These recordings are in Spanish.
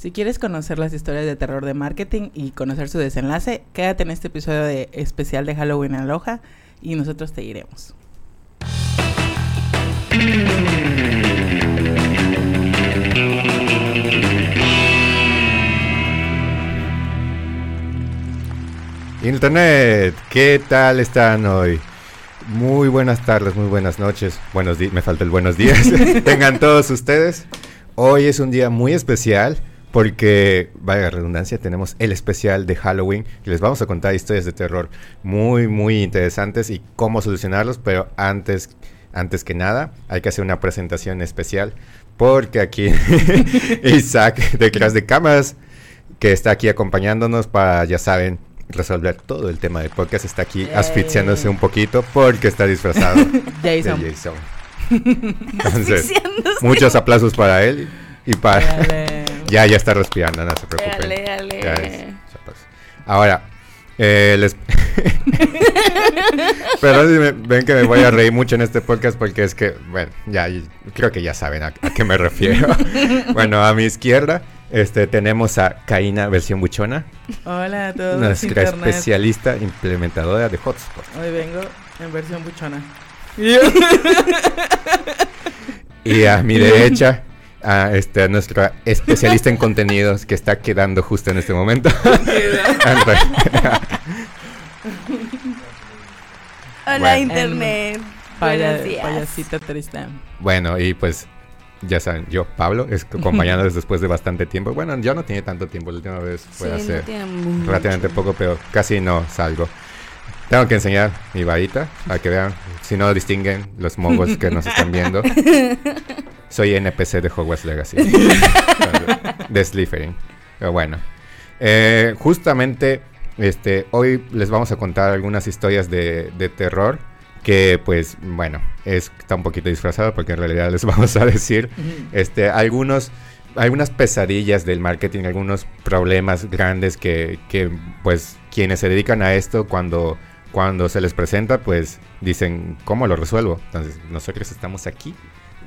Si quieres conocer las historias de terror de marketing y conocer su desenlace, quédate en este episodio de especial de Halloween Aloha y nosotros te iremos. Internet, ¿qué tal están hoy? Muy buenas tardes, muy buenas noches. Buenos días, me falta el buenos días. Tengan todos ustedes. Hoy es un día muy especial porque, vaya redundancia, tenemos el especial de Halloween y les vamos a contar historias de terror muy, muy interesantes y cómo solucionarlos, pero antes, antes que nada hay que hacer una presentación especial porque aquí Isaac detrás de cámaras que está aquí acompañándonos para, ya saben, resolver todo el tema del podcast. Está aquí asfixiándose un poquito porque está disfrazado de Jason. Entonces, muchos aplausos para él y para... ya, ya está respirando, no se preocupen. Ahora, eh, les... Pero ven que me voy a reír mucho en este podcast porque es que, bueno, ya creo que ya saben a qué me refiero. bueno, a mi izquierda este, tenemos a Kaina versión buchona. Hola a todos. Nuestra especialista implementadora de Hotspot. Hoy vengo en versión buchona. y a mi derecha, a este, nuestra especialista en contenidos que está quedando justo en este momento. Hola Internet. Payasita triste. Bueno, y pues ya saben, yo, Pablo, es acompañándoles después de bastante tiempo. Bueno, yo no tiene tanto tiempo, la última vez fue hace relativamente poco, pero casi no salgo. Tengo que enseñar mi varita para que vean, si no distinguen los mongos que nos están viendo. Soy NPC de Hogwarts Legacy. de Slytherin. Pero bueno. Eh, justamente este, hoy les vamos a contar algunas historias de, de terror que pues bueno, es, está un poquito disfrazado porque en realidad les vamos a decir este, algunos, algunas pesadillas del marketing, algunos problemas grandes que, que pues quienes se dedican a esto cuando, cuando se les presenta pues dicen, ¿cómo lo resuelvo? Entonces nosotros estamos aquí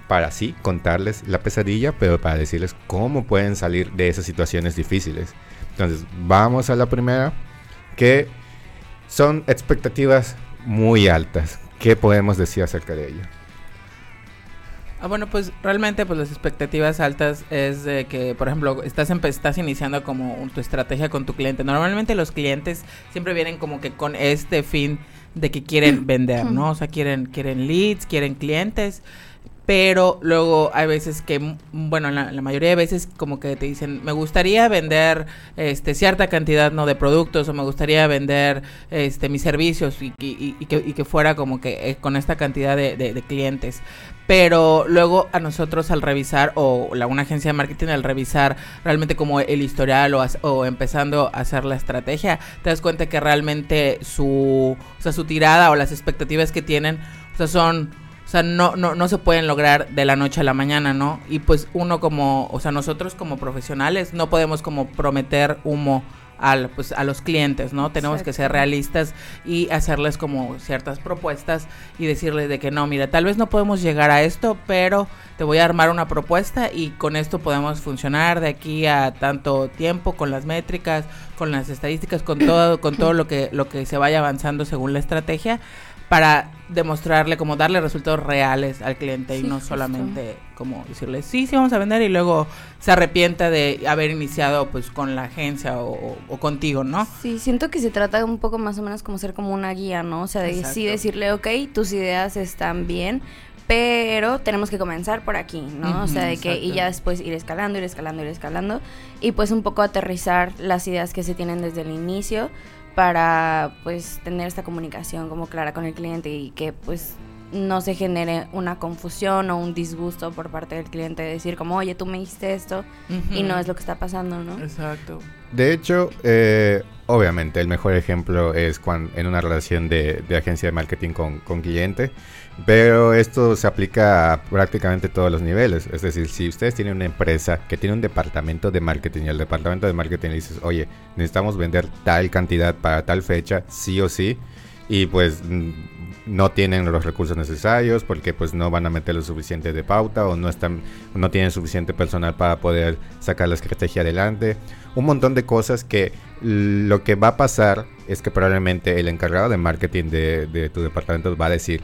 para sí contarles la pesadilla, pero para decirles cómo pueden salir de esas situaciones difíciles. Entonces vamos a la primera, que son expectativas muy altas. ¿Qué podemos decir acerca de ello? Ah, bueno, pues realmente pues las expectativas altas es de que, por ejemplo, estás, estás iniciando como tu estrategia con tu cliente. Normalmente los clientes siempre vienen como que con este fin de que quieren vender, ¿no? O sea, quieren, quieren leads, quieren clientes pero luego hay veces que, bueno, la, mayoría de veces como que te dicen, me gustaría vender este cierta cantidad no de productos o me gustaría vender este mis servicios y, que, fuera como que eh, con esta cantidad de, clientes. Pero luego a nosotros al revisar, o la, una agencia de marketing al revisar realmente como el historial o, o empezando a hacer la estrategia, te das cuenta que realmente su, o sea, su tirada o las expectativas que tienen, o sea, son o sea, no, no, no se pueden lograr de la noche a la mañana, ¿no? Y pues uno como, o sea, nosotros como profesionales no podemos como prometer humo al, pues, a los clientes, ¿no? Tenemos que ser realistas y hacerles como ciertas propuestas y decirles de que no, mira, tal vez no podemos llegar a esto, pero te voy a armar una propuesta y con esto podemos funcionar de aquí a tanto tiempo con las métricas, con las estadísticas, con todo, con todo lo que, lo que se vaya avanzando según la estrategia para demostrarle, como darle resultados reales al cliente y no solamente como decirle, sí, sí, vamos a vender y luego se arrepienta de haber iniciado pues con la agencia o, contigo, ¿no? Sí, siento que se trata un poco más o menos como ser como una guía, ¿no? O sea, de sí decirle, ok, tus ideas están bien, pero tenemos que comenzar por aquí, ¿no? o sea, de que y ya después ir escalando, ir escalando, ir escalando y pues un poco aterrizar las ideas que se tienen desde el inicio para pues tener esta comunicación como clara con el cliente y que pues no se genere una confusión o un disgusto por parte del cliente de decir como, oye, tú me diste esto y no es lo que está pasando, ¿no? Exacto. De hecho, eh, obviamente el mejor ejemplo es cuando en una relación de, agencia de marketing con, con cliente pero esto se aplica a prácticamente todos los niveles. Es decir, si ustedes tienen una empresa que tiene un departamento de marketing y el departamento de marketing le dices, oye, necesitamos vender tal cantidad para tal fecha, sí o sí, y pues no tienen los recursos necesarios porque pues no van a meter lo suficiente de pauta o no están no tienen suficiente personal para poder sacar la estrategia adelante un montón de cosas que lo que va a pasar es que probablemente el encargado de marketing de tu departamento va a decir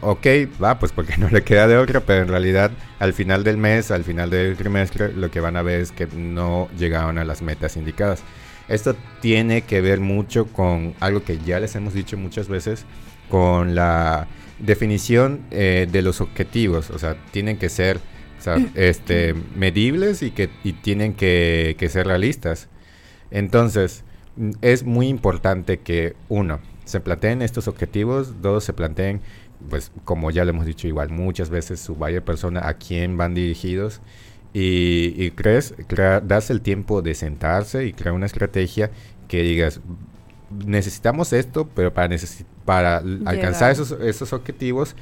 ok, va, pues porque no le queda de otra, pero en realidad al final del mes, al final del trimestre, lo que van a ver es que no llegaron a las metas indicadas. Esto tiene que ver mucho con algo que ya les hemos dicho muchas veces, con la definición eh, de los objetivos. O sea, tienen que ser este, medibles y que y tienen que, que ser realistas. Entonces, es muy importante que uno, se planteen estos objetivos, dos, se planteen pues como ya le hemos dicho igual muchas veces, su vaya persona a quién van dirigidos. Y, crees, das el tiempo de sentarse y crear una estrategia que digas, necesitamos esto, pero para, para alcanzar esos, esos objetivos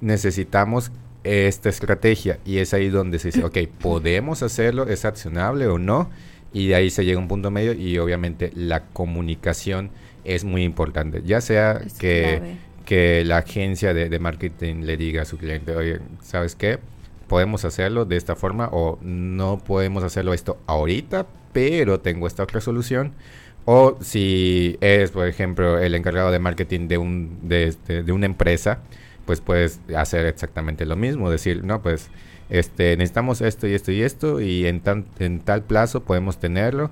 necesitamos esta estrategia. Y es ahí donde se dice, ok, podemos hacerlo, es accionable o no, y de ahí se llega a un punto medio y obviamente la comunicación es muy importante, ya sea que que la agencia de, marketing le diga a su cliente, oye, ¿sabes qué? Podemos hacerlo de esta forma o no podemos hacerlo esto ahorita, pero tengo esta otra solución. O si eres, por ejemplo, el encargado de marketing de, un, de, este, de una empresa, pues puedes hacer exactamente lo mismo, decir, no, pues este, necesitamos esto y esto y esto y en, tan, en tal plazo podemos tenerlo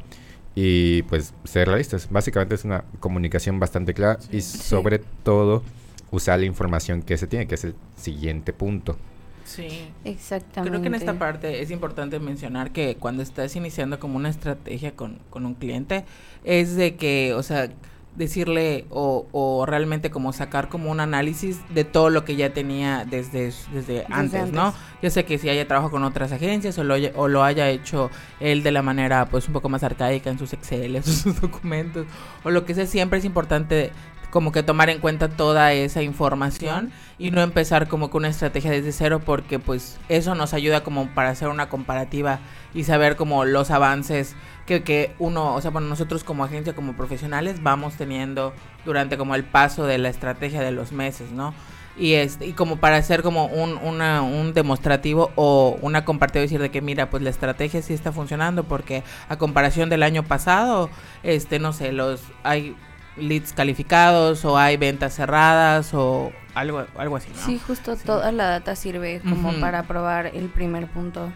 y pues ser realistas. Básicamente es una comunicación bastante clara y sobre todo usar la información que se tiene, que es el siguiente punto. Sí. Exactamente. Creo que en esta parte es importante mencionar que cuando estás iniciando como una estrategia con, con un cliente, es de que, o sea, decirle o, o, realmente como sacar como un análisis de todo lo que ya tenía desde, desde, antes, ¿no? Yo sé que si haya trabajado con otras agencias o lo, o lo haya hecho él de la manera pues un poco más arcaica en sus Excel, en sus documentos o lo que sea, siempre es importante como que tomar en cuenta toda esa información y no empezar como con una estrategia desde cero porque pues eso nos ayuda como para hacer una comparativa y saber como los avances que, que uno, o sea, bueno, nosotros como agencia, como profesionales vamos teniendo durante como el paso de la estrategia de los meses, ¿no? Y, este, y como para hacer como un, una, un demostrativo o una comparativa decir de que mira pues la estrategia sí está funcionando porque a comparación del año pasado este no sé los hay leads calificados o hay ventas cerradas o algo, algo así, ¿no? Sí, justo toda la data sirve como para probar el primer punto.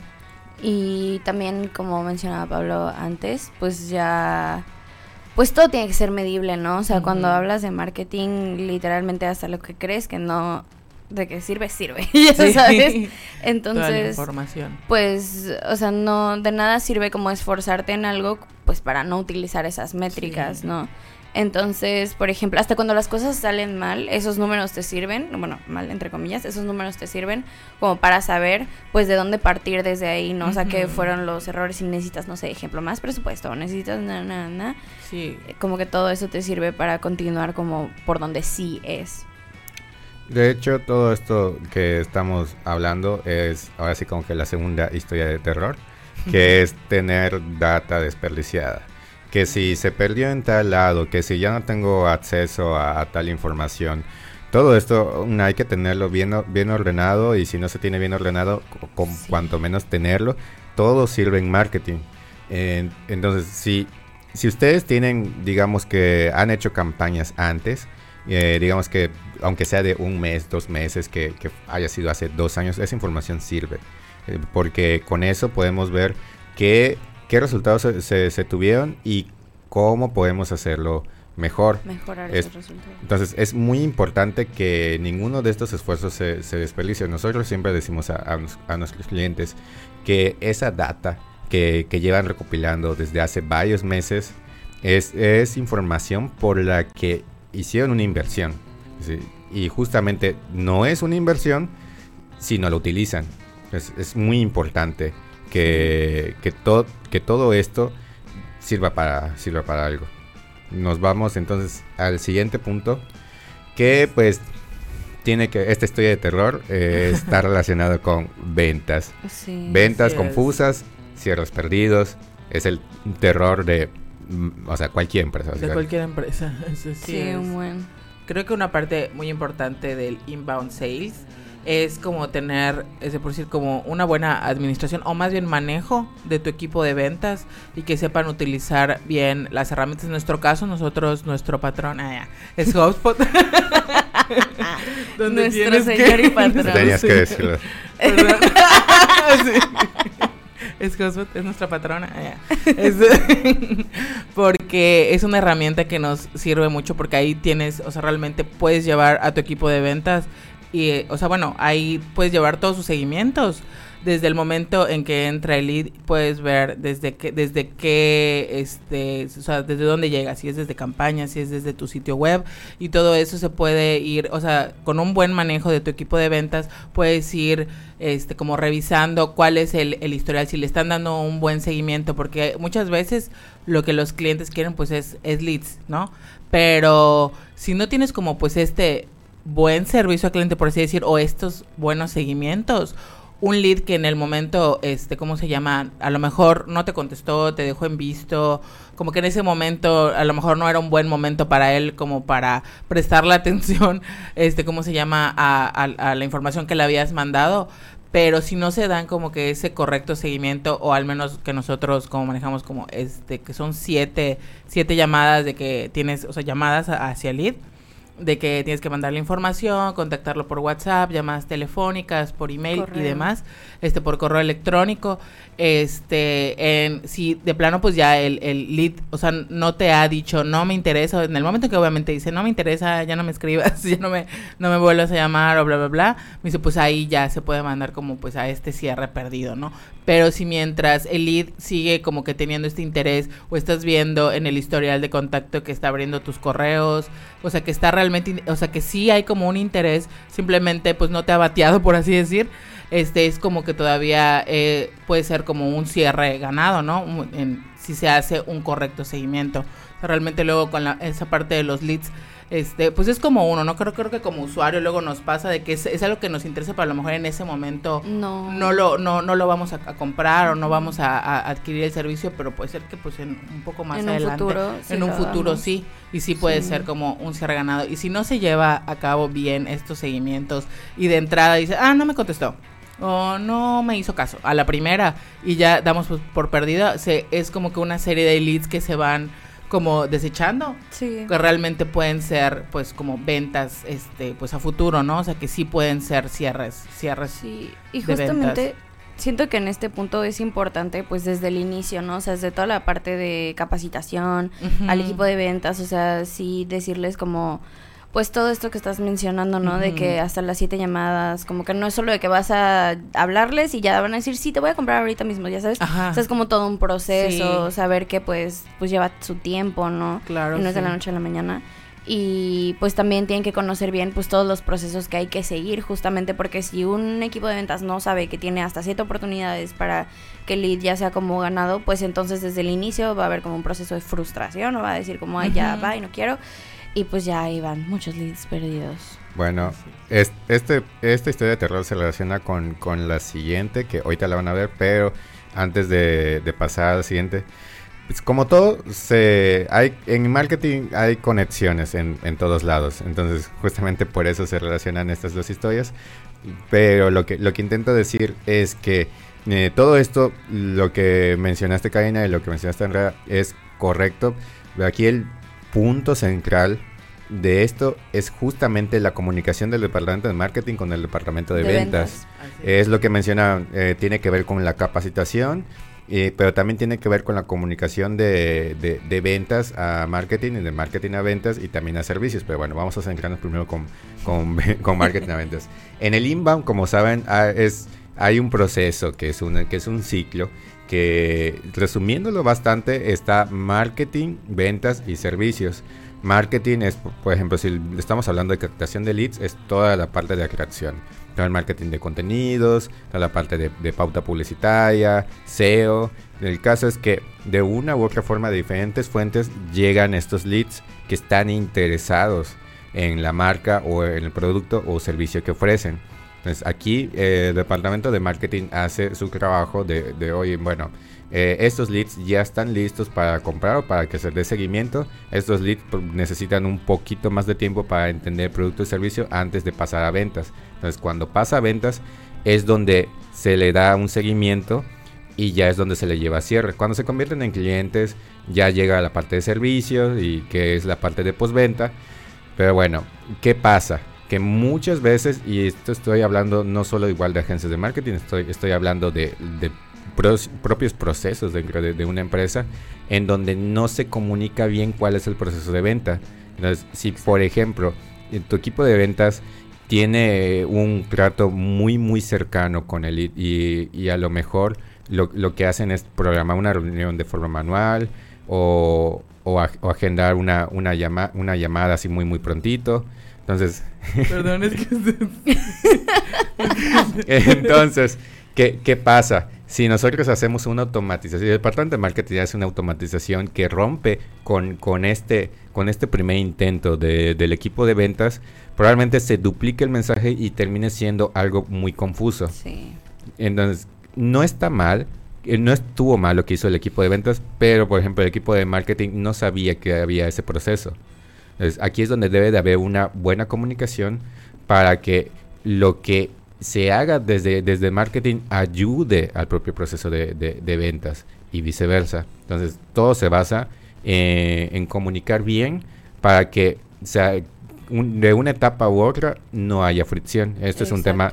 Y también, como mencionaba Pablo antes, pues ya... Pues todo tiene que ser medible, ¿no? O sea, cuando hablas de marketing, literalmente hasta lo que crees que no de que sirve, sirve, ya sabes. Entonces, información. pues, o sea, no, de nada sirve como esforzarte en algo, pues para no utilizar esas métricas, ¿no? Entonces, por ejemplo, hasta cuando las cosas salen mal, esos números te sirven, bueno, mal entre comillas, esos números te sirven como para saber, pues, de dónde partir desde ahí, ¿no? O sea, que fueron los errores y necesitas, no sé, ejemplo, más presupuesto, necesitas na, na, na. Sí. Como que todo eso te sirve para continuar como por donde sí es. De hecho, todo esto que estamos hablando es ahora sí como que la segunda historia de terror, que es tener data desperdiciada que si se perdió en tal lado, que si ya no tengo acceso a, tal información. Todo esto hay que tenerlo bien, bien ordenado y si no se tiene bien ordenado, con cuanto menos tenerlo, todo sirve en marketing. entonces, si, si ustedes tienen, digamos que han hecho campañas antes, eh, digamos que aunque sea de un mes, dos meses, que, haya sido hace dos años, esa información sirve. Eh, porque con eso podemos ver qué qué resultados se, tuvieron y cómo podemos hacerlo mejor. Mejorar esos resultados. Entonces es muy importante que ninguno de estos esfuerzos se, se desperdicie. Nosotros siempre decimos a, nuestros clientes que esa data que, llevan recopilando desde hace varios meses es, es información por la que hicieron una inversión. Y justamente no es una inversión si no la utilizan. Es, es muy importante que, que, que todo esto sirva para, sirva para algo. Nos vamos entonces al siguiente punto, que pues tiene que, esta historia de terror eh, está relacionada con ventas. ventas confusas, cierres perdidos, es el terror de, mm, o sea, cualquier empresa. De cualquier empresa, sí, un buen. creo que una parte muy importante del inbound sales es como tener, es por decir, como una buena administración o más bien manejo de tu equipo de ventas y que sepan utilizar bien las herramientas. En nuestro caso, nosotros, nuestro patrón ah, es HubSpot. nuestro señor y patrón. Tenías que decirlo. Es HubSpot, es nuestra patrona. Ah, porque es una herramienta que nos sirve mucho porque ahí tienes, o sea, realmente puedes llevar a tu equipo de ventas y, o sea, bueno, ahí puedes llevar todos sus seguimientos. Desde el momento en que entra el lead, puedes ver desde qué, desde qué, este, o sea, desde dónde llega, si es desde campaña, si es desde tu sitio web, y todo eso se puede ir, o sea, con un buen manejo de tu equipo de ventas, puedes ir, este, como revisando cuál es el, el historial, si le están dando un buen seguimiento, porque muchas veces lo que los clientes quieren, pues, es, es leads, ¿no? Pero si no tienes como, pues, este buen servicio al cliente, por así decir, o estos buenos seguimientos. Un lead que en el momento, este, ¿cómo se llama? A lo mejor no te contestó, te dejó en visto, como que en ese momento a lo mejor no era un buen momento para él como para prestarle atención, este, ¿cómo se llama? A, la información que le habías mandado pero si no se dan como que ese correcto seguimiento o al menos que nosotros como manejamos como este que son siete siete llamadas de que tienes o sea llamadas hacia el lead de que tienes que mandarle información, contactarlo por WhatsApp, llamadas telefónicas, por email y demás, este por correo electrónico, este en si de plano pues ya el, el lead, o sea, no te ha dicho no me interesa, en el momento que obviamente dice no me interesa, ya no me escribas, ya no me no me vuelvas a llamar o bla bla bla, me dice pues ahí ya se puede mandar como pues a este cierre perdido, ¿no? Pero si mientras el lead sigue como que teniendo este interés o estás viendo en el historial de contacto que está abriendo tus correos, o sea, que está realmente, o sea, que sí hay como un interés, simplemente pues no te ha bateado, por así decir, este es como que todavía eh, puede ser como un cierre ganado, ¿no? si se hace un correcto seguimiento. realmente luego con la, esa parte de los leads este, pues es como uno, ¿no? Creo, creo que como usuario luego nos pasa de que es, algo que nos interesa, pero a lo mejor en ese momento no, no, lo, no, no lo vamos a, comprar o no vamos a, adquirir el servicio, pero puede ser que pues en un poco más adelante, en un futuro sí, y sí puede ser como un cierre ganado. Y si no se lleva a cabo bien estos seguimientos y de entrada dice, ah, no me contestó, o no me hizo caso a la primera y ya damos por perdida, se, es como que una serie de leads que se van como desechando. Sí. Que realmente pueden ser, pues, como ventas, este, pues, a futuro, ¿no? O sea, que sí pueden ser cierres, cierres. Sí, y justamente siento que en este punto es importante, pues, desde el inicio, ¿no? O sea, desde toda la parte de capacitación, al equipo de ventas, o sea, sí decirles como pues todo esto que estás mencionando, ¿no? De que hasta las siete llamadas, como que no es solo de que vas a hablarles y ya van a decir, sí, te voy a comprar ahorita mismo, ya sabes. Ajá. O sea, es como todo un proceso, saber que pues, pues lleva su tiempo, ¿no? Claro. Y no es de la noche a la mañana. Y pues también tienen que conocer bien pues todos los procesos que hay que seguir, justamente porque si un equipo de ventas no sabe que tiene hasta siete oportunidades para que el lead ya sea como ganado, pues entonces desde el inicio va a haber como un proceso de frustración o va a decir como, ay, ya va y no quiero y pues ya iban muchos leads perdidos. Bueno, este, esta historia de terror se relaciona con, con, la siguiente, que ahorita la van a ver, pero antes de, pasar a la siguiente, pues como todo, se, hay, en marketing hay conexiones en, en, todos lados, entonces justamente por eso se relacionan estas dos historias, pero lo que, lo que intento decir es que eh, todo esto, lo que mencionaste Karina y lo que mencionaste Andrea, es correcto, aquí el punto central de esto es justamente la comunicación del departamento de marketing con el departamento de, ventas. Es lo que menciona, eh, tiene que ver con la capacitación, eh, pero también tiene que ver con la comunicación de, de, ventas a marketing y de marketing a ventas y también a servicios. Pero bueno, vamos a centrarnos primero con, con, con marketing a ventas. En el inbound, como saben, ah, es, hay un proceso que es, una, que es un ciclo que resumiéndolo bastante está marketing, ventas y servicios. Marketing es, por ejemplo, si estamos hablando de captación de leads, es toda la parte de creación. Todo el marketing de contenidos, toda la parte de, pauta publicitaria, SEO. El caso es que de una u otra forma, de diferentes fuentes, llegan estos leads que están interesados en la marca o en el producto o servicio que ofrecen. Entonces aquí eh, el departamento de marketing hace su trabajo de, oye, bueno, eh, estos leads ya están listos para comprar o para que se dé seguimiento. Estos leads pues, necesitan un poquito más de tiempo para entender producto y servicio antes de pasar a ventas. Entonces cuando pasa a ventas es donde se le da un seguimiento y ya es donde se le lleva a cierre. Cuando se convierten en clientes ya llega a la parte de servicios y que es la parte de postventa. Pero bueno, ¿qué pasa? Que muchas veces, y esto estoy hablando no solo igual de agencias de marketing, estoy, estoy hablando de, propios procesos dentro de, una empresa en donde no se comunica bien cuál es el proceso de venta. Entonces, si por ejemplo, tu equipo de ventas tiene un trato muy, muy cercano con el y, y a lo mejor lo, lo, que hacen es programar una reunión de forma manual o, o, agendar una, una, una llamada así muy, muy prontito. Entonces. Perdón, es que. Entonces, ¿qué, ¿qué, pasa? Si nosotros hacemos una automatización, el departamento de marketing hace una automatización que rompe con, con, este, con este primer intento de, del equipo de ventas, probablemente se duplique el mensaje y termine siendo algo muy confuso. Sí. Entonces, no está mal, eh, no estuvo mal lo que hizo el equipo de ventas, pero por ejemplo el equipo de marketing no sabía que había ese proceso aquí es donde debe de haber una buena comunicación para que lo que se haga desde, desde marketing ayude al propio proceso de, ventas y viceversa. Entonces, todo se basa eh, en comunicar bien para que sea, de una etapa u otra no haya fricción. Esto es un tema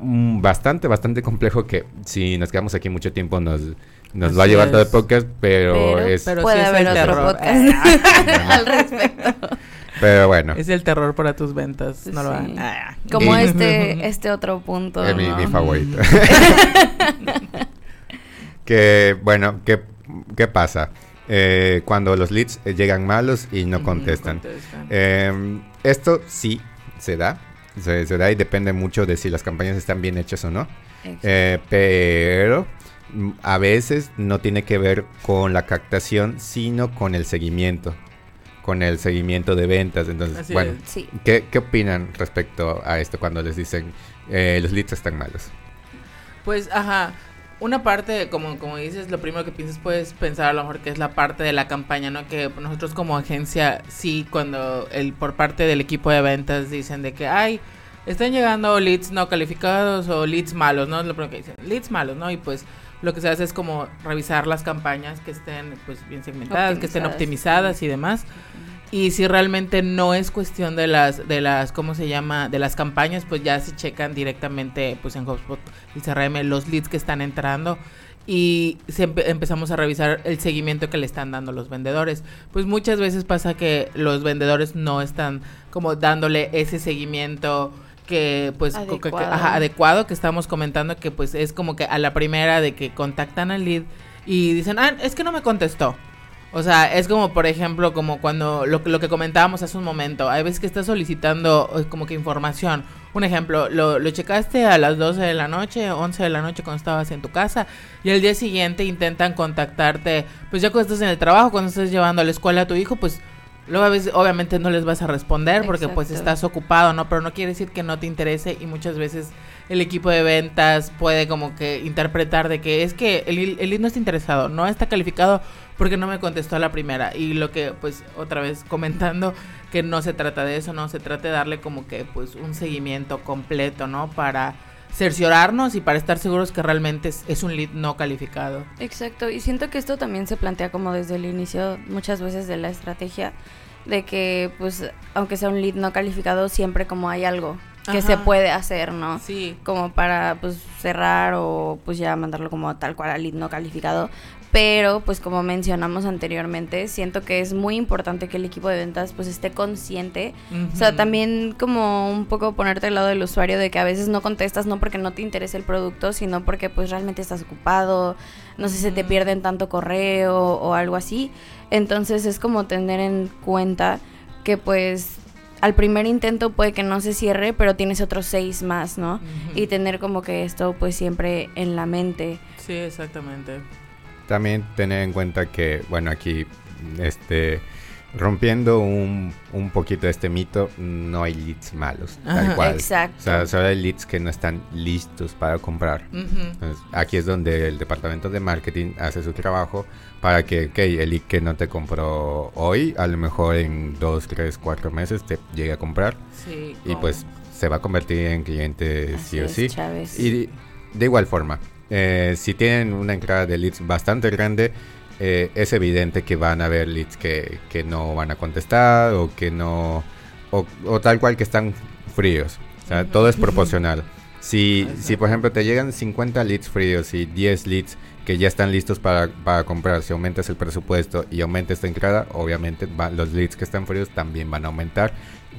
bastante, bastante complejo que si nos quedamos aquí mucho tiempo nos nos va a llevar todo el podcast, pero, es... puede haber otro podcast al respecto. Pero bueno. Es el terror para tus ventas, no lo ah. Como este, este otro punto. Es mi, favorito. que, bueno, ¿qué, qué pasa? Eh, cuando los leads eh, llegan malos y no contestan. Em, esto sí se da. Se, se, da y depende mucho de si las campañas están bien hechas o no. Eh, pero a veces no tiene que ver con la captación, sino con el seguimiento, con el seguimiento de ventas. Entonces, bueno, ¿qué, opinan respecto a esto cuando les dicen eh, los leads están malos? Pues, ajá, una parte, como, como dices, lo primero que piensas puedes pensar a lo mejor que es la parte de la campaña, ¿no? Que nosotros como agencia, sí, cuando el por parte del equipo de ventas dicen de que, ay, están llegando leads no calificados o leads malos, ¿no? Es lo primero que dicen, leads malos, ¿no? Y pues lo que se hace es como revisar las campañas que estén pues bien segmentadas, que estén optimizadas y demás. Y si realmente no es cuestión de las de las cómo se llama, de las campañas, pues ya se checan directamente pues en HubSpot y CRM los leads que están entrando y empezamos a revisar el seguimiento que le están dando los vendedores. Pues muchas veces pasa que los vendedores no están como dándole ese seguimiento que pues adecuado. Que, estamos comentando que pues es como que a la primera de que contactan al lead y dicen, ah, es que no me contestó. O sea, es como, por ejemplo, como cuando lo, lo que comentábamos hace un momento. Hay veces que estás solicitando como que información. Un ejemplo, lo, lo checaste a las 12 de la noche, 11 de la noche cuando estabas en tu casa y el día siguiente intentan contactarte, pues ya cuando estás en el trabajo, cuando estás llevando a la escuela a tu hijo, pues Luego a veces obviamente no les vas a responder porque pues estás ocupado, ¿no? Pero no quiere decir que no te interese y muchas veces el equipo de ventas puede como que interpretar de que es que el, el lead no está interesado, no está calificado porque no me contestó a la primera. Y lo que pues otra vez comentando que no se trata de eso, no se trata de darle como que pues un seguimiento completo, ¿no? Para cerciorarnos y para estar seguros que realmente es, es, un lead no calificado. Exacto, y siento que esto también se plantea como desde el inicio muchas veces de la estrategia, de que pues aunque sea un lead no calificado siempre como hay algo que se puede hacer, ¿no? Sí. Como para pues cerrar o pues ya mandarlo como tal cual al lead no calificado. Pero pues como mencionamos anteriormente, siento que es muy importante que el equipo de ventas pues esté consciente. O sea, también como un poco ponerte al lado del usuario de que a veces no contestas no porque no te interese el producto, sino porque pues realmente estás ocupado, no sé, si se te pierden tanto correo o algo así. Entonces es como tener en cuenta que pues al primer intento puede que no se cierre, pero tienes otros seis más, ¿no? Y tener como que esto pues siempre en la mente. Sí, exactamente. También tener en cuenta que, bueno, aquí este rompiendo un, un, poquito este mito, no hay leads malos, tal cual. Exacto. O sea, solo hay leads que no están listos para comprar. aquí es donde el departamento de marketing hace su trabajo para que el lead que no te compró hoy, a lo mejor en dos, tres, cuatro meses te llegue a comprar. Sí, y pues se va a convertir en cliente sí o sí. Y de igual forma, eh, si tienen una entrada de leads bastante grande, eh, es evidente que van a haber leads que, que no van a contestar o que no, o, tal cual que están fríos. O sea, todo es proporcional. Si, si, por ejemplo, te llegan 50 leads fríos y 10 leads que ya están listos para, para comprar, si aumentas el presupuesto y aumentas esta entrada, obviamente los leads que están fríos también van a aumentar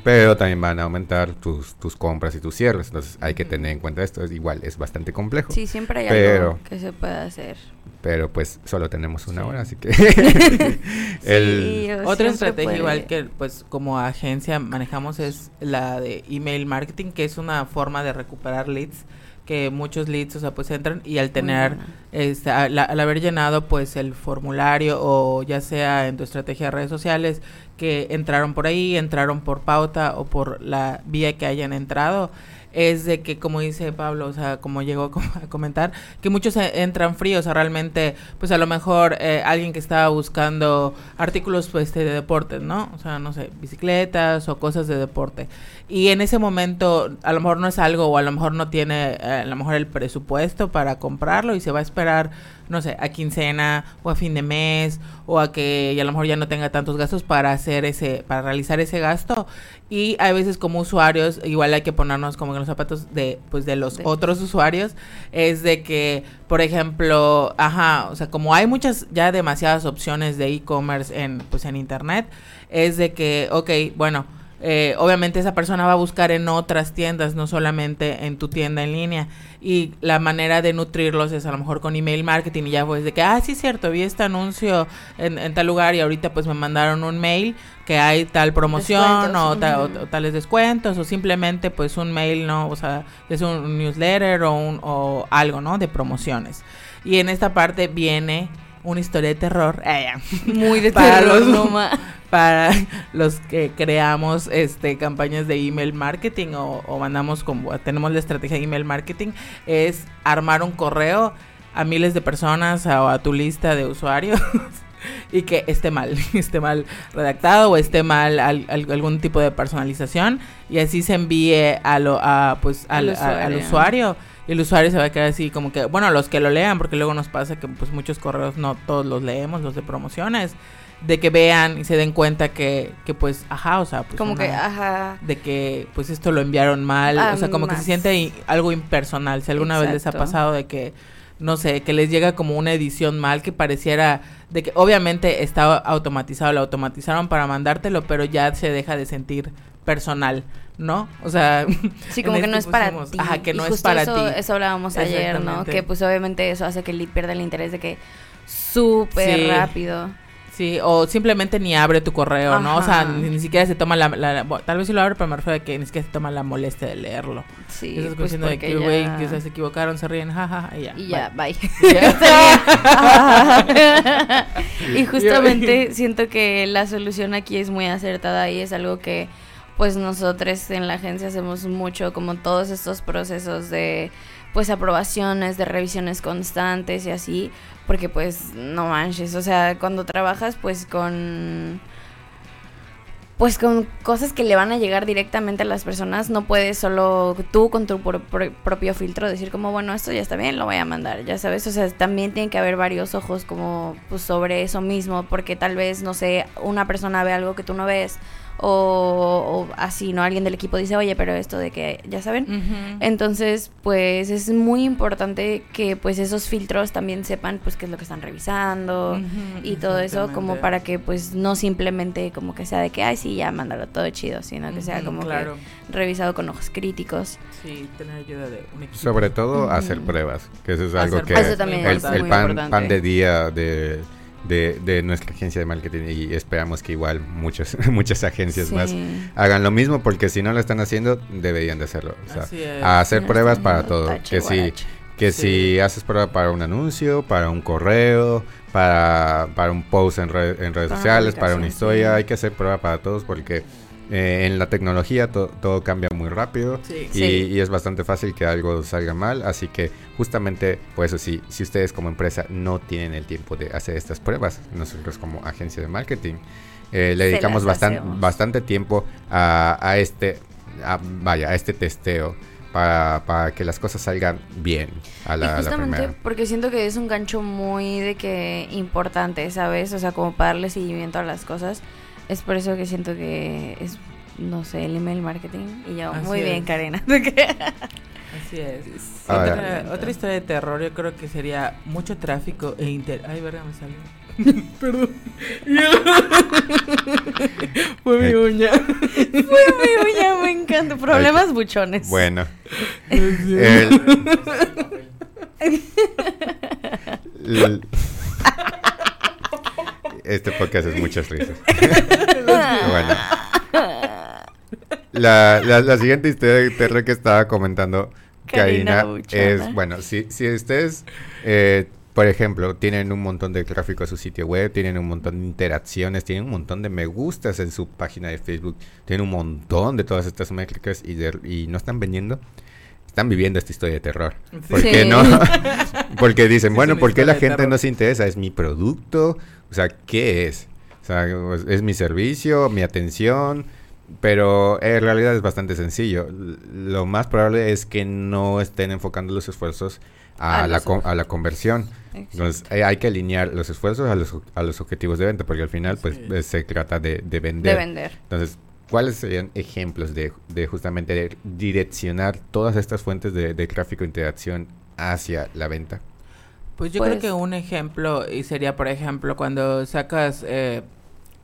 pero también van a aumentar tus, tus compras y tus cierres. Entonces hay que tener en cuenta esto. Es igual, es bastante complejo. Sí, siempre hay algo que se puede hacer. Pero pues solo tenemos una hora, así que... Otra estrategia igual que pues como agencia manejamos es la de email marketing, que es una forma de recuperar leads que muchos leads, o sea, pues entran y al tener, este, al, haber llenado pues el formulario o ya sea en tu estrategia de redes sociales, que entraron por ahí, entraron por pauta o por la vía que hayan entrado, es de que, como dice Pablo, o sea, como llegó a comentar, que muchos e, entran fríos, o sea, realmente, pues a lo mejor eh, alguien que estaba buscando artículos pues, de deportes, ¿no? O sea, no sé, bicicletas o cosas de deporte. Y en ese momento, a lo mejor no es algo, o a lo mejor no tiene, eh, a lo mejor el presupuesto para comprarlo y se va a esperar no sé, a quincena o a fin de mes o a que a lo mejor ya no tenga tantos gastos para hacer ese, para realizar ese gasto. Y a veces como usuarios, igual hay que ponernos como los zapatos de, pues de los otros usuarios, es de que, por ejemplo, ajá, o sea, como hay muchas, ya demasiadas opciones de e-commerce en, pues en internet, es de que, ok, bueno, eh, obviamente esa persona va a buscar en otras tiendas, no solamente en tu tienda en línea. Y la manera de nutrirlos es a lo mejor con email marketing y ya pues de que, ah, sí, cierto, vi este anuncio en, tal lugar y ahorita pues me mandaron un mail que hay tal promoción o, tales descuentos o simplemente pues un mail, ¿no? O sea, es un newsletter o, un, o algo, ¿no? De promociones. Y en esta parte viene una historia de terror. Eh, Muy de terror, para los que creamos este campañas de email marketing o, mandamos como tenemos la estrategia de email marketing es armar un correo a miles de personas o a, tu lista de usuarios y que esté mal, esté mal redactado o esté mal algún tipo de personalización y así se envíe a lo a, pues al, al usuario el usuario se va a quedar así como que, bueno, los que lo lean, porque luego nos pasa que pues muchos correos no todos los leemos, los de promociones, de que vean y se den cuenta que, que pues, ajá, o sea, pues como que, ajá, de que pues esto lo enviaron mal, o sea, como que se siente algo impersonal, si alguna vez les ha pasado de que no sé, que les llega como una edición mal que pareciera de que obviamente estaba automatizado, lo automatizaron para mandártelo, pero ya se deja de sentir personal, ¿no? O sea, sí, como que no es para ti. Ajá, que no es para ti. Eso hablábamos ayer, ¿no? Que pues obviamente eso hace que pierda el interés de que súper rápido. Sí, o simplemente ni abre tu correo, ¿no? O sea, ni, siquiera se toma la, Tal vez sí lo abre, pero me refiero a que ni siquiera se toma la molestia de leerlo. Sí, Esas pues de que, güey, que se equivocaron, se ríen, jaja, y ya. Y ya, bye. y justamente siento que la solución aquí es muy acertada y es algo que pues nosotros en la agencia hacemos mucho, como todos estos procesos de pues aprobaciones, de revisiones constantes y así, porque pues no manches, o sea, cuando trabajas pues con pues con cosas que le van a llegar directamente a las personas, no puedes solo tú con tu propio filtro decir como, bueno, esto ya está bien, lo voy a mandar, ya sabes, o sea, también tiene que haber varios ojos como pues sobre eso mismo, porque tal vez, no sé, una persona ve algo que tú no ves, o, así, ¿no? Alguien del equipo dice, oye, pero esto de que, ya saben. Entonces, pues es muy importante que pues esos filtros también sepan pues qué es lo que están revisando y todo eso, como para que pues no simplemente como que sea de que, ay, sí, ya mándalo todo chido, sino que sea como que revisado con ojos críticos. Sí, tener ayuda de un equipo. Sobre todo hacer pruebas, que eso es algo que... Eso también el, el pan, pan de día de de, nuestra agencia de marketing y esperamos que igual muchas muchas agencias más hagan lo mismo porque si no lo están haciendo deberían de hacerlo. a hacer pruebas para todo. Que si Que si haces prueba para un anuncio, para un correo, para, para un post en, en redes sociales, para una historia, hay que hacer prueba para todos porque eh, en la tecnología todo cambia muy rápido y, es bastante fácil que algo salga mal. Así que justamente por eso, si, si ustedes como empresa no tienen el tiempo de hacer estas pruebas, nosotros como agencia de marketing eh, le dedicamos bastante, bastante tiempo a, este, vaya, a este testeo. Para, para, que las cosas salgan bien a la, justamente porque siento que es un gancho muy de que importante, ¿sabes? O sea, como para darle seguimiento a las cosas. Es por eso que siento que es, no sé, el email marketing. Y yo, muy bien, Karina. Así es. Otra, otra, historia de terror, yo creo que sería mucho tráfico e inter. Ay, verga, me salió. Perdón. Fue mi uña. Fue mi uña, me encanta. Problemas buchones. Bueno. el... Este podcast es muchas risas. bueno. La, la, siguiente historia de terror que estaba comentando Karina, es, bueno, si, si ustedes, eh, por ejemplo, tienen un montón de tráfico a su sitio web, tienen un montón de interacciones, tienen un montón de me gustas en su página de Facebook, tienen un montón de todas estas métricas y, y no están vendiendo, están viviendo esta historia de terror. ¿Por qué no? Porque dicen, bueno, ¿por qué la gente no se interesa? ¿Es mi producto? O sea, ¿qué es? O sea, es mi servicio, mi atención, pero en realidad es bastante sencillo. Lo más probable es que no estén enfocando los esfuerzos a, la, a la conversión. Entonces hay que alinear los esfuerzos a los, a los objetivos de venta, porque al final pues se trata de, de, vender. De vender. Entonces, ¿cuáles serían ejemplos de, de justamente direccionar todas estas fuentes de, de tráfico e interacción hacia la venta? Pues yo creo que un ejemplo y sería, por ejemplo, cuando sacas, eh,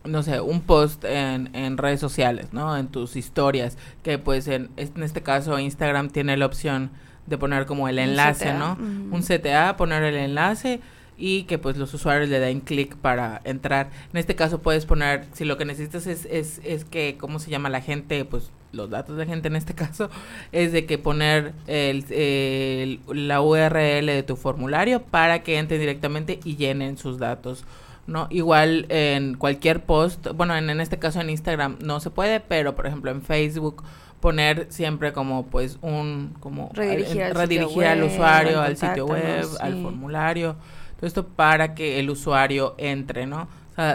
no sé, un post en, en redes sociales, ¿no? En tus historias, que pues en, en este caso Instagram tiene la opción de poner como el enlace, ¿no? Un CTA, poner el enlace y que pues los usuarios le den clic para entrar. En este caso puedes poner, si lo que necesitas es, es, es que, ¿cómo se llama la gente? Pues los datos de gente en este caso, es de que poner el, la URL de tu formulario para que entren directamente y llenen sus datos. ¿no? Igual en cualquier post, bueno, en, en este caso en Instagram no se puede, pero por ejemplo en Facebook poner siempre como pues un como redirigir, al, usuario al sitio web, al formulario, todo esto para que el usuario entre, ¿no?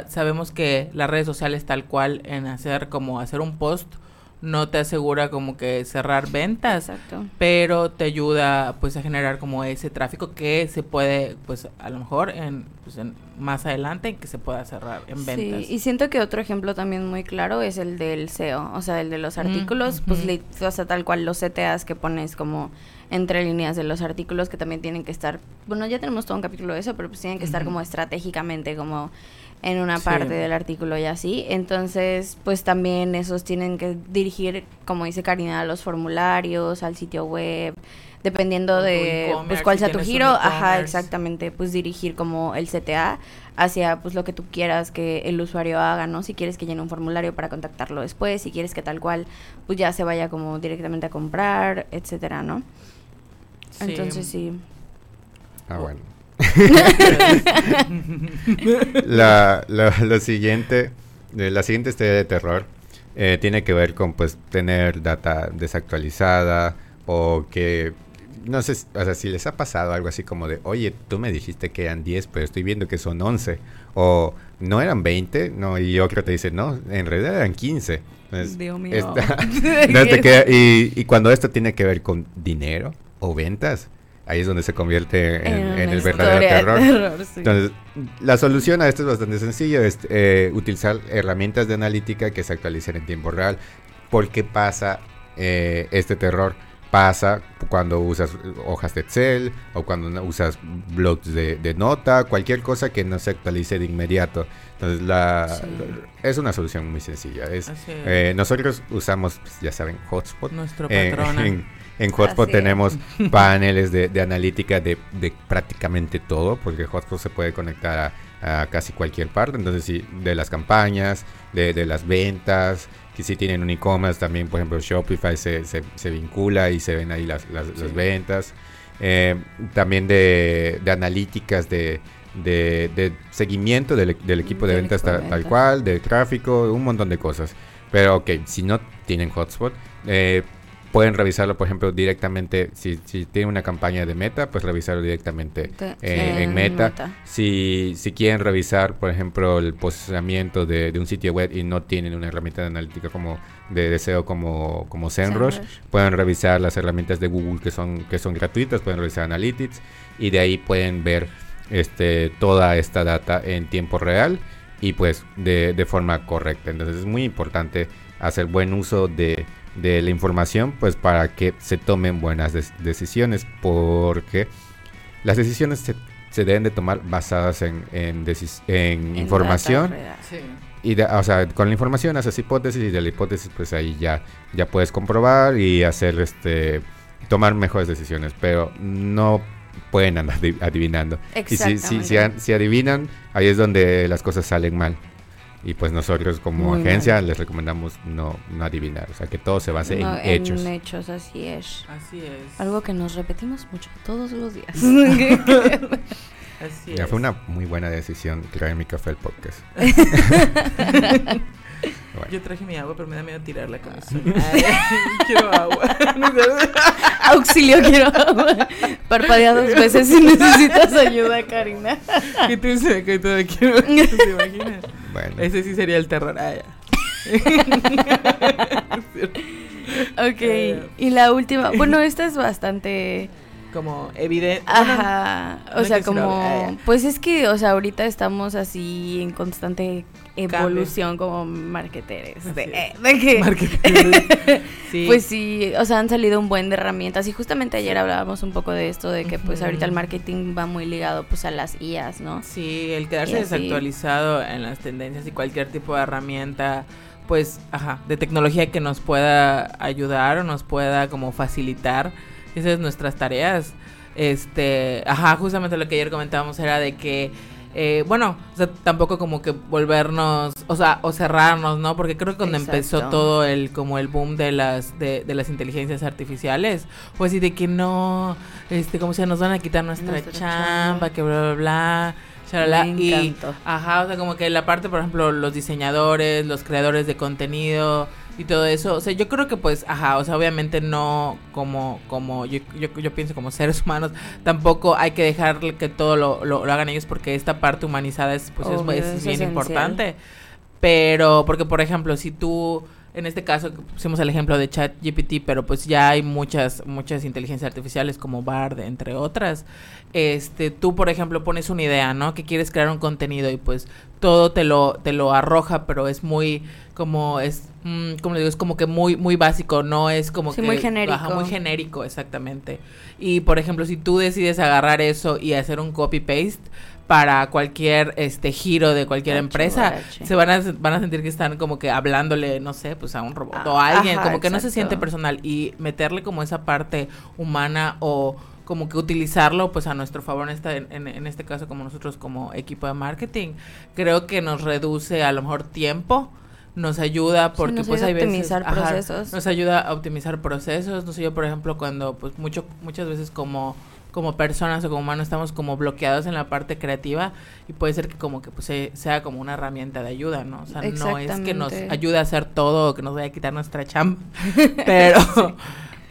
sabemos que las redes sociales tal cual en hacer como hacer un post no te asegura como que cerrar ventas, pero te ayuda pues a generar como ese tráfico que se puede pues a lo mejor en, pues, más adelante que se pueda cerrar en ventas. Sí, y siento que otro ejemplo también muy claro es el del SEO, o sea, el de los mm, artículos, pues o sea, tal cual los CTAs que pones como entre líneas de los artículos que también tienen que estar, bueno, ya tenemos todo un capítulo de eso, pero pues tienen que estar como estratégicamente como en una parte del artículo y así. Entonces, pues también esos tienen que dirigir, como dice Karina, a los formularios, al sitio web, dependiendo de pues cuál sea tu giro, ajá, exactamente, pues dirigir como el CTA hacia pues lo que tú quieras que el usuario haga, ¿no? Si quieres que llene un formulario para contactarlo después, si quieres que tal cual pues ya se vaya como directamente a comprar, etcétera, ¿no? Entonces sí. Ah, bueno. la, la, siguiente, eh, la siguiente historia de terror eh, tiene que ver con pues tener data desactualizada o que no sé, o sea, si les ha pasado algo así como de, oye, tú me dijiste que eran 10, pero estoy viendo que son 11. O no eran 20, no, y otro te dice, no, en realidad eran 15. Dios mío. y, y, cuando esto tiene que ver con dinero o ventas, ahí es donde se convierte en, el verdadero terror. Entonces, la solución a esto es bastante sencilla, es eh, utilizar herramientas de analítica que se actualicen en tiempo real. ¿Por qué pasa eh, este terror? Pasa cuando usas hojas de Excel o cuando usas blogs de, nota, cualquier cosa que no se actualice de inmediato. Entonces, la, es una solución muy sencilla. Es, eh, nosotros usamos, pues, ya saben, Hotspot. Nuestro patrón. En Hotspot tenemos paneles de, analítica de, prácticamente todo, porque Hotspot se puede conectar a, casi cualquier parte. Entonces, sí, de las campañas, de, las ventas, que si tienen un e-commerce también, por ejemplo, Shopify se, se, vincula y se ven ahí las, las, ventas. eh, también de, analíticas, de, de, seguimiento del, equipo de ventas tal, cual, de tráfico, un montón de cosas. Pero ok, si no tienen hotspot, eh, pueden revisarlo, por ejemplo, directamente, si, si tienen una campaña de meta, pues revisarlo directamente eh, en, meta. Si, si quieren revisar, por ejemplo, el posicionamiento de, un sitio web y no tienen una herramienta de analítica como de deseo como, como SEMrush, pueden revisar las herramientas de Google que son, que son gratuitas, pueden revisar Analytics y de ahí pueden ver este, toda esta data en tiempo real y pues de, de forma correcta. Entonces es muy importante hacer buen uso de de la información, pues para que se tomen buenas decisiones, porque las decisiones se, se, deben de tomar basadas en, en, información. Y o sea, con la información haces hipótesis y de la hipótesis pues ahí ya, ya puedes comprobar y hacer este tomar mejores decisiones, pero no pueden andar adivinando. Y si, si, si adivinan, ahí es donde las cosas salen mal. Y pues nosotros como agencia les recomendamos no, no adivinar, o sea, que todo se base en, hechos. En hechos, así es. Así es. Algo que nos repetimos mucho todos los días. así ya fue una muy buena decisión traer mi café al podcast. Yo traje mi agua, pero me da miedo tirarla con eso. quiero agua. Auxilio, quiero agua. Parpadea dos veces si necesitas ayuda, Karina. ¿Qué se me cae todo? ¿Te imaginas? Bueno. Ese sí sería el terror. Ah, ok, eh, y la última. Bueno, esta es bastante como evidente. Ajá. o sea, como. Pues es que, o sea, ahorita estamos así en constante evolución como marketeres. De, eh, de que. Pues sí, o sea, han salido un buen de herramientas. Y justamente ayer hablábamos un poco de esto, de que pues ahorita el marketing va muy ligado pues a las IAs, ¿no? Sí, el quedarse desactualizado en las tendencias y cualquier tipo de herramienta pues, ajá, de tecnología que nos pueda ayudar o nos pueda como facilitar esas son nuestras tareas. Este, ajá, justamente lo que ayer comentábamos era de que eh, bueno, o sea, tampoco como que volvernos, o sea, o cerrarnos, ¿no? Porque creo que cuando empezó todo el, como el boom de las, de, de las inteligencias artificiales, pues así de que no, este, como se nos van a quitar nuestra, chamba, que bla, bla, bla. Charala, y, ajá, o sea, como que la parte, por ejemplo, los diseñadores, los creadores de contenido, y todo eso. O sea, yo creo que pues, ajá, o sea, obviamente no como, como yo, yo, yo pienso como seres humanos, tampoco hay que dejar que todo lo, lo, hagan ellos porque esta parte humanizada es, pues, es, bien importante. Pero, porque por ejemplo, si tú en este caso pusimos el ejemplo de ChatGPT, pero pues ya hay muchas muchas inteligencias artificiales como Bard, entre otras. Este, tú por ejemplo pones una idea, ¿no? Que quieres crear un contenido y pues todo te lo te lo arroja, pero es muy como es mm, como le digo, es como que muy muy básico, no es como que muy genérico. muy genérico, exactamente. Y por ejemplo, si tú decides agarrar eso y hacer un copy paste para cualquier este giro de cualquier empresa, se van a, van a sentir que están como que hablándole, no sé, pues a un robot o a ah, alguien, como que no se siente personal y meterle como esa parte humana o como que utilizarlo pues a nuestro favor en, esta, en, este caso como nosotros como equipo de marketing, creo que nos reduce a lo mejor tiempo, nos ayuda porque pues hay veces procesos. nos ayuda a optimizar procesos no sé yo por ejemplo cuando pues mucho muchas veces como como personas o como humanos estamos como bloqueados en la parte creativa y puede ser que como que pues sea como una herramienta de ayuda, ¿no? O sea, no es que nos ayude a hacer todo o que nos vaya a quitar nuestra chamba, pero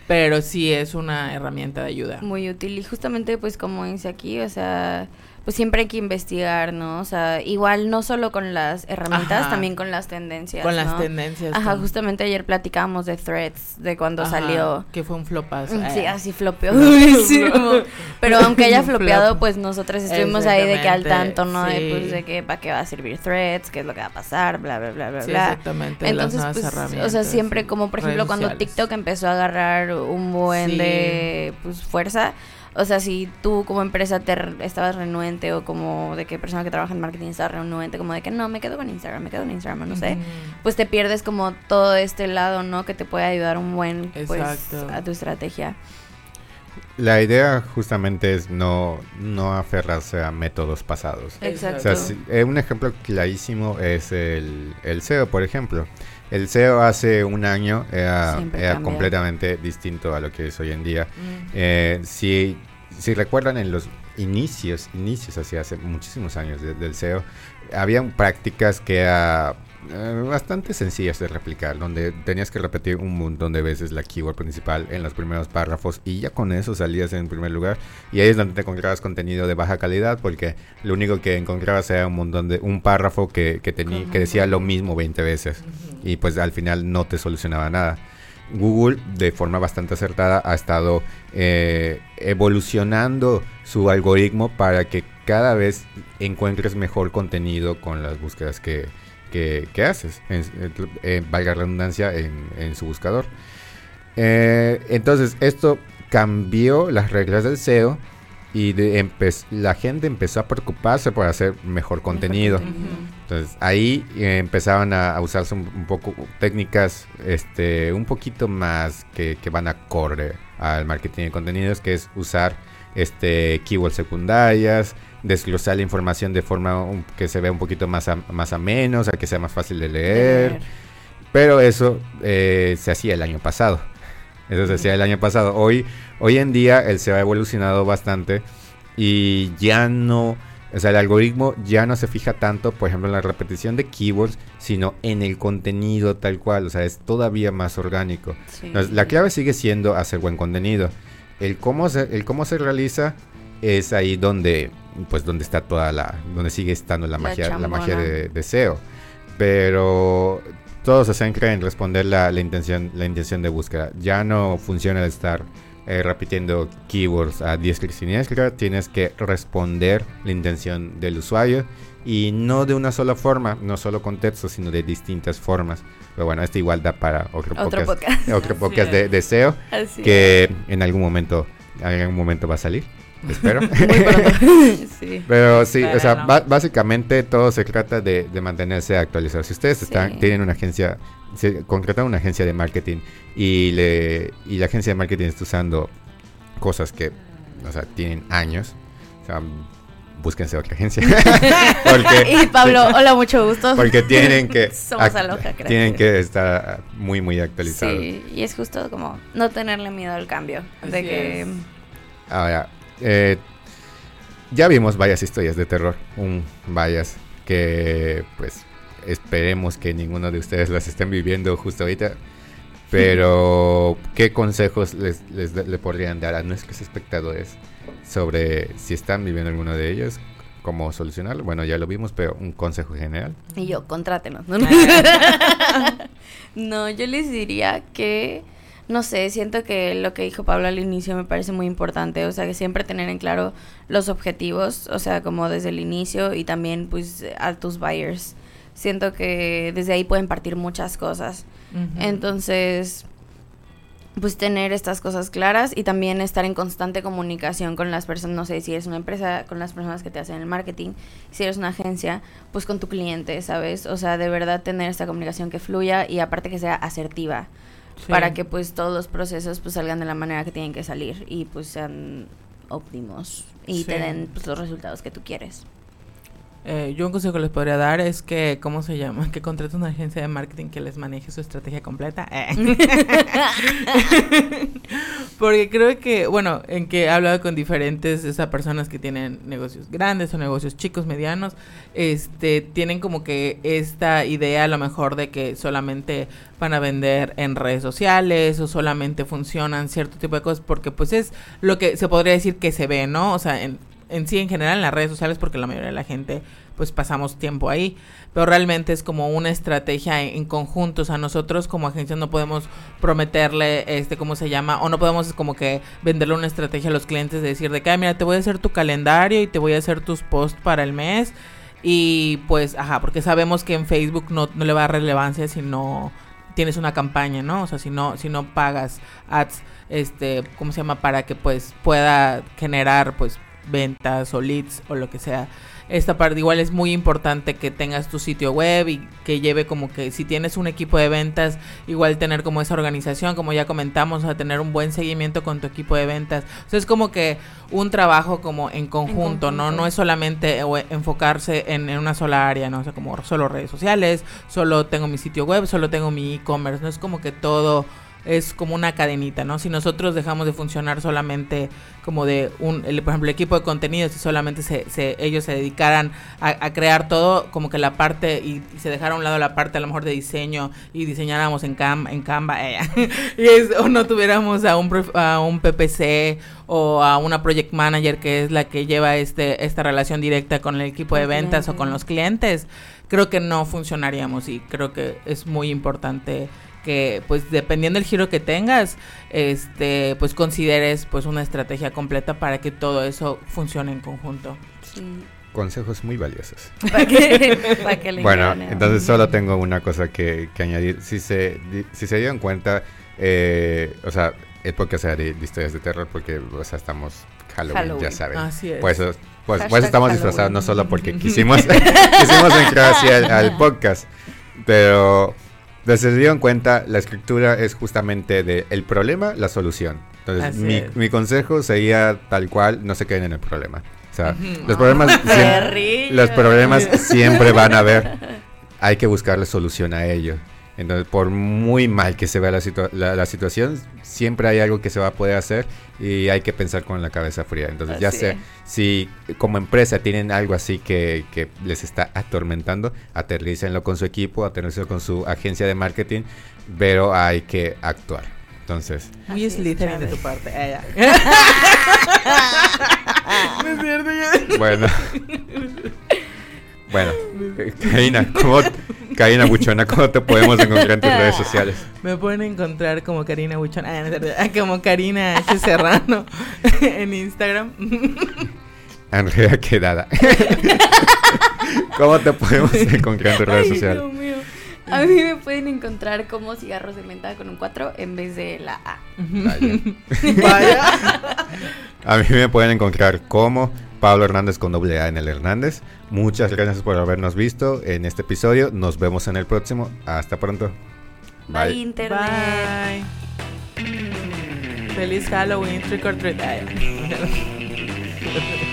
pero sí es una herramienta de ayuda. Muy útil y justamente pues como dice aquí, o sea, pues siempre hay que investigar, ¿no? O sea, igual no solo con las herramientas, también con las tendencias. Con las tendencias. Ajá, justamente ayer platicábamos de Threads, de cuando salió. Que fue un flopazo. Sí, eh. así flopeó durísimo. Pero aunque haya flopeado, pues nosotros estuvimos ahí de que al tanto, ¿no? De, pues, de que para qué va a servir Threads, qué es lo que va a pasar, bla, bla, bla, bla, sí, Exactamente. Entonces, pues, o sea, siempre como, por ejemplo, cuando TikTok empezó a agarrar un buen de, pues, fuerza o sea, si tú como empresa te estabas renuente o como de que persona que trabaja en marketing está renuente, como de que no, me quedo con Instagram, me quedo en Instagram, no sé, pues te pierdes como todo este lado, ¿no? Que te puede ayudar un buen, pues, a tu estrategia. La idea justamente es no, no aferrarse a métodos pasados. Exacto. O sea, eh, un ejemplo clarísimo es el, el SEO, por ejemplo. El SEO hace un año era, completamente distinto a lo que es hoy en día. Mm. Eh, si si recuerdan en los inicios, inicios hacia hace muchísimos años del SEO, habían prácticas que a eh, bastante sencillas de replicar, donde tenías que repetir un montón de veces la keyword principal en los primeros párrafos y ya con eso salías en primer lugar. Y ahí es donde te encontrabas contenido de baja calidad porque lo único que encontrabas era un montón de un párrafo que, que, tenía, que decía lo mismo 20 veces y pues al final no te solucionaba nada. Google de forma bastante acertada ha estado eh, evolucionando su algoritmo para que cada vez encuentres mejor contenido con las búsquedas que, que, haces, en, valga redundancia, en, su buscador. Eh, entonces, esto cambió las reglas del SEO y de la gente empezó a preocuparse por hacer mejor contenido. Entonces ahí eh, empezaban a, usarse un, poco técnicas este, un poquito más que, que, van acorde al marketing de contenidos, que es usar este, keywords secundarias, desglosar la información de forma que se vea un poquito más a, más a menos, a que sea más fácil de leer. Pero eso eh, se hacía el año pasado. Eso se hacía el año pasado. Hoy, hoy en día el SEO ha evolucionado bastante y ya no, o sea, el algoritmo ya no se fija tanto, por ejemplo, en la repetición de keywords, sino en el contenido tal cual. O sea, es todavía más orgánico. la clave sigue siendo hacer buen contenido. El cómo se, el cómo se realiza es ahí donde pues donde está toda la donde sigue estando la, magia la magia de, deseo pero todo se centra en responder la, intención la intención de búsqueda. Ya no funciona el estar eh, repitiendo keywords a diestra y siniestra tienes que responder la intención del usuario y no de una sola forma no solo con texto sino de distintas formas. Pero bueno esta igual da para otro, podcast, otro podcast de deseo que en algún momento en algún momento va a salir espero. Pero sí, o sea, básicamente todo se trata de, mantenerse actualizado. Si ustedes están, tienen una agencia, se concretan una agencia de marketing y, le, y la agencia de marketing está usando cosas que, o sea, tienen años, o sea, búsquense otra agencia. y Pablo, hola, mucho gusto. Porque tienen que tienen que estar muy muy actualizados. Sí, y es justo como no tenerle miedo al cambio, de que Ahora, eh, ya vimos varias historias de terror, un varias que pues esperemos que ninguno de ustedes las estén viviendo justo ahorita. Pero, ¿qué consejos les, le podrían dar a nuestros espectadores sobre si están viviendo alguno de ellos? ¿Cómo solucionarlo? Bueno, ya lo vimos, pero un consejo general. Y yo, contrátenos. no yo les diría que no sé, siento que lo que dijo Pablo al inicio me parece muy importante, o sea, que siempre tener en claro los objetivos, o sea, como desde el inicio y también pues a tus buyers. Siento que desde ahí pueden partir muchas cosas. Entonces, pues tener estas cosas claras y también estar en constante comunicación con las personas, no sé, si eres una empresa, con las personas que te hacen el marketing, si eres una agencia, pues con tu cliente, ¿sabes? O sea, de verdad tener esta comunicación que fluya y aparte que sea asertiva para que pues todos los procesos pues salgan de la manera que tienen que salir y pues sean óptimos y te den pues, los resultados que tú quieres. Eh, yo un consejo que les podría dar es que, ¿cómo se llama? Que contraten una agencia de marketing que les maneje su estrategia completa. Eh. Porque creo que, bueno, en que he hablado con diferentes esas personas que tienen negocios grandes o negocios chicos, medianos, este, tienen como que esta idea a lo mejor de que solamente van a vender en redes sociales o solamente funcionan cierto tipo de cosas porque pues es lo que se podría decir que se ve, ¿no? O sea, en, en sí en general en las redes sociales porque la mayoría de la gente pues pasamos tiempo ahí, pero realmente es como una estrategia en, conjunto, o sea, nosotros como agencia no podemos prometerle, este, ¿cómo se llama? O no podemos como que venderle una estrategia a los clientes de decir de que, mira, te voy a hacer tu calendario y te voy a hacer tus posts para el mes y pues, ajá, porque sabemos que en Facebook no, no le va a dar relevancia si no tienes una campaña, ¿no? O sea, si no, si no pagas ads, este, ¿cómo se llama? Para que pues pueda generar pues ventas o leads o lo que sea. Esta parte igual es muy importante que tengas tu sitio web y que lleve como que si tienes un equipo de ventas, igual tener como esa organización, como ya comentamos, a tener un buen seguimiento con tu equipo de ventas. O sea, es como que un trabajo como en conjunto, ¿no? No es solamente enfocarse en, en, una sola área, ¿no? O sea, como solo redes sociales, solo tengo mi sitio web, solo tengo mi e-commerce, no es como que todo es como una cadenita, ¿no? Si nosotros dejamos de funcionar solamente como de un, el, por ejemplo, el equipo de contenido, si solamente se, se ellos se dedicaran a, crear todo, como que la parte, y, se dejara a un lado la parte a lo mejor de diseño y diseñáramos en, Cam, en Canva, eh, y o no tuviéramos a un, a un PPC o a una project manager que es la que lleva este esta relación directa con el equipo de ventas o con los clientes, creo que no funcionaríamos y creo que es muy importante que pues dependiendo del giro que tengas, este pues consideres pues una estrategia completa para que todo eso funcione en conjunto. Consejos muy valiosos. bueno, entonces solo tengo una cosa que, añadir. Si se, si se dieron cuenta, eh, o sea, es porque sea de, historias de terror, porque o sea, estamos Halloween, ya saben. Así es. Pues, pues, pues estamos disfrazados no solo porque quisimos, quisimos entrar así al podcast, pero desde se dieron cuenta, la escritura es justamente de el problema, la solución. Entonces, mi, mi, consejo sería tal cual, no se queden en el problema. O sea, los problemas, siempre, los problemas siempre van a haber. Hay que buscarle solución a ello. Entonces, por muy mal que se vea la, la, situación, siempre hay algo que se va a poder hacer y hay que pensar con la cabeza fría. Entonces, ya sé, si como empresa tienen algo así que, que les está atormentando, aterrícenlo con su equipo, aterrícenlo con su agencia de marketing, pero hay que actuar. Entonces. Muy Slytherin de tu parte. Bueno. Bueno, Karina, ¿cómo, Karina Buchona, ¿cómo te podemos encontrar en tus redes sociales? Me pueden encontrar como Karina Buchona, ah, como Karina H. Serrano en Instagram. Andrea Quedada. ¿Cómo te podemos encontrar en tus redes sociales? Dios mío. A mí me pueden encontrar como cigarros de menta con un 4 en vez de la A. Vaya. A mí me pueden encontrar como Pablo Hernández con doble A en el Hernández. Muchas gracias por habernos visto en este episodio. Nos vemos en el próximo. Hasta pronto. Bye, Bye Internet. Bye. Feliz Halloween, trick or treat.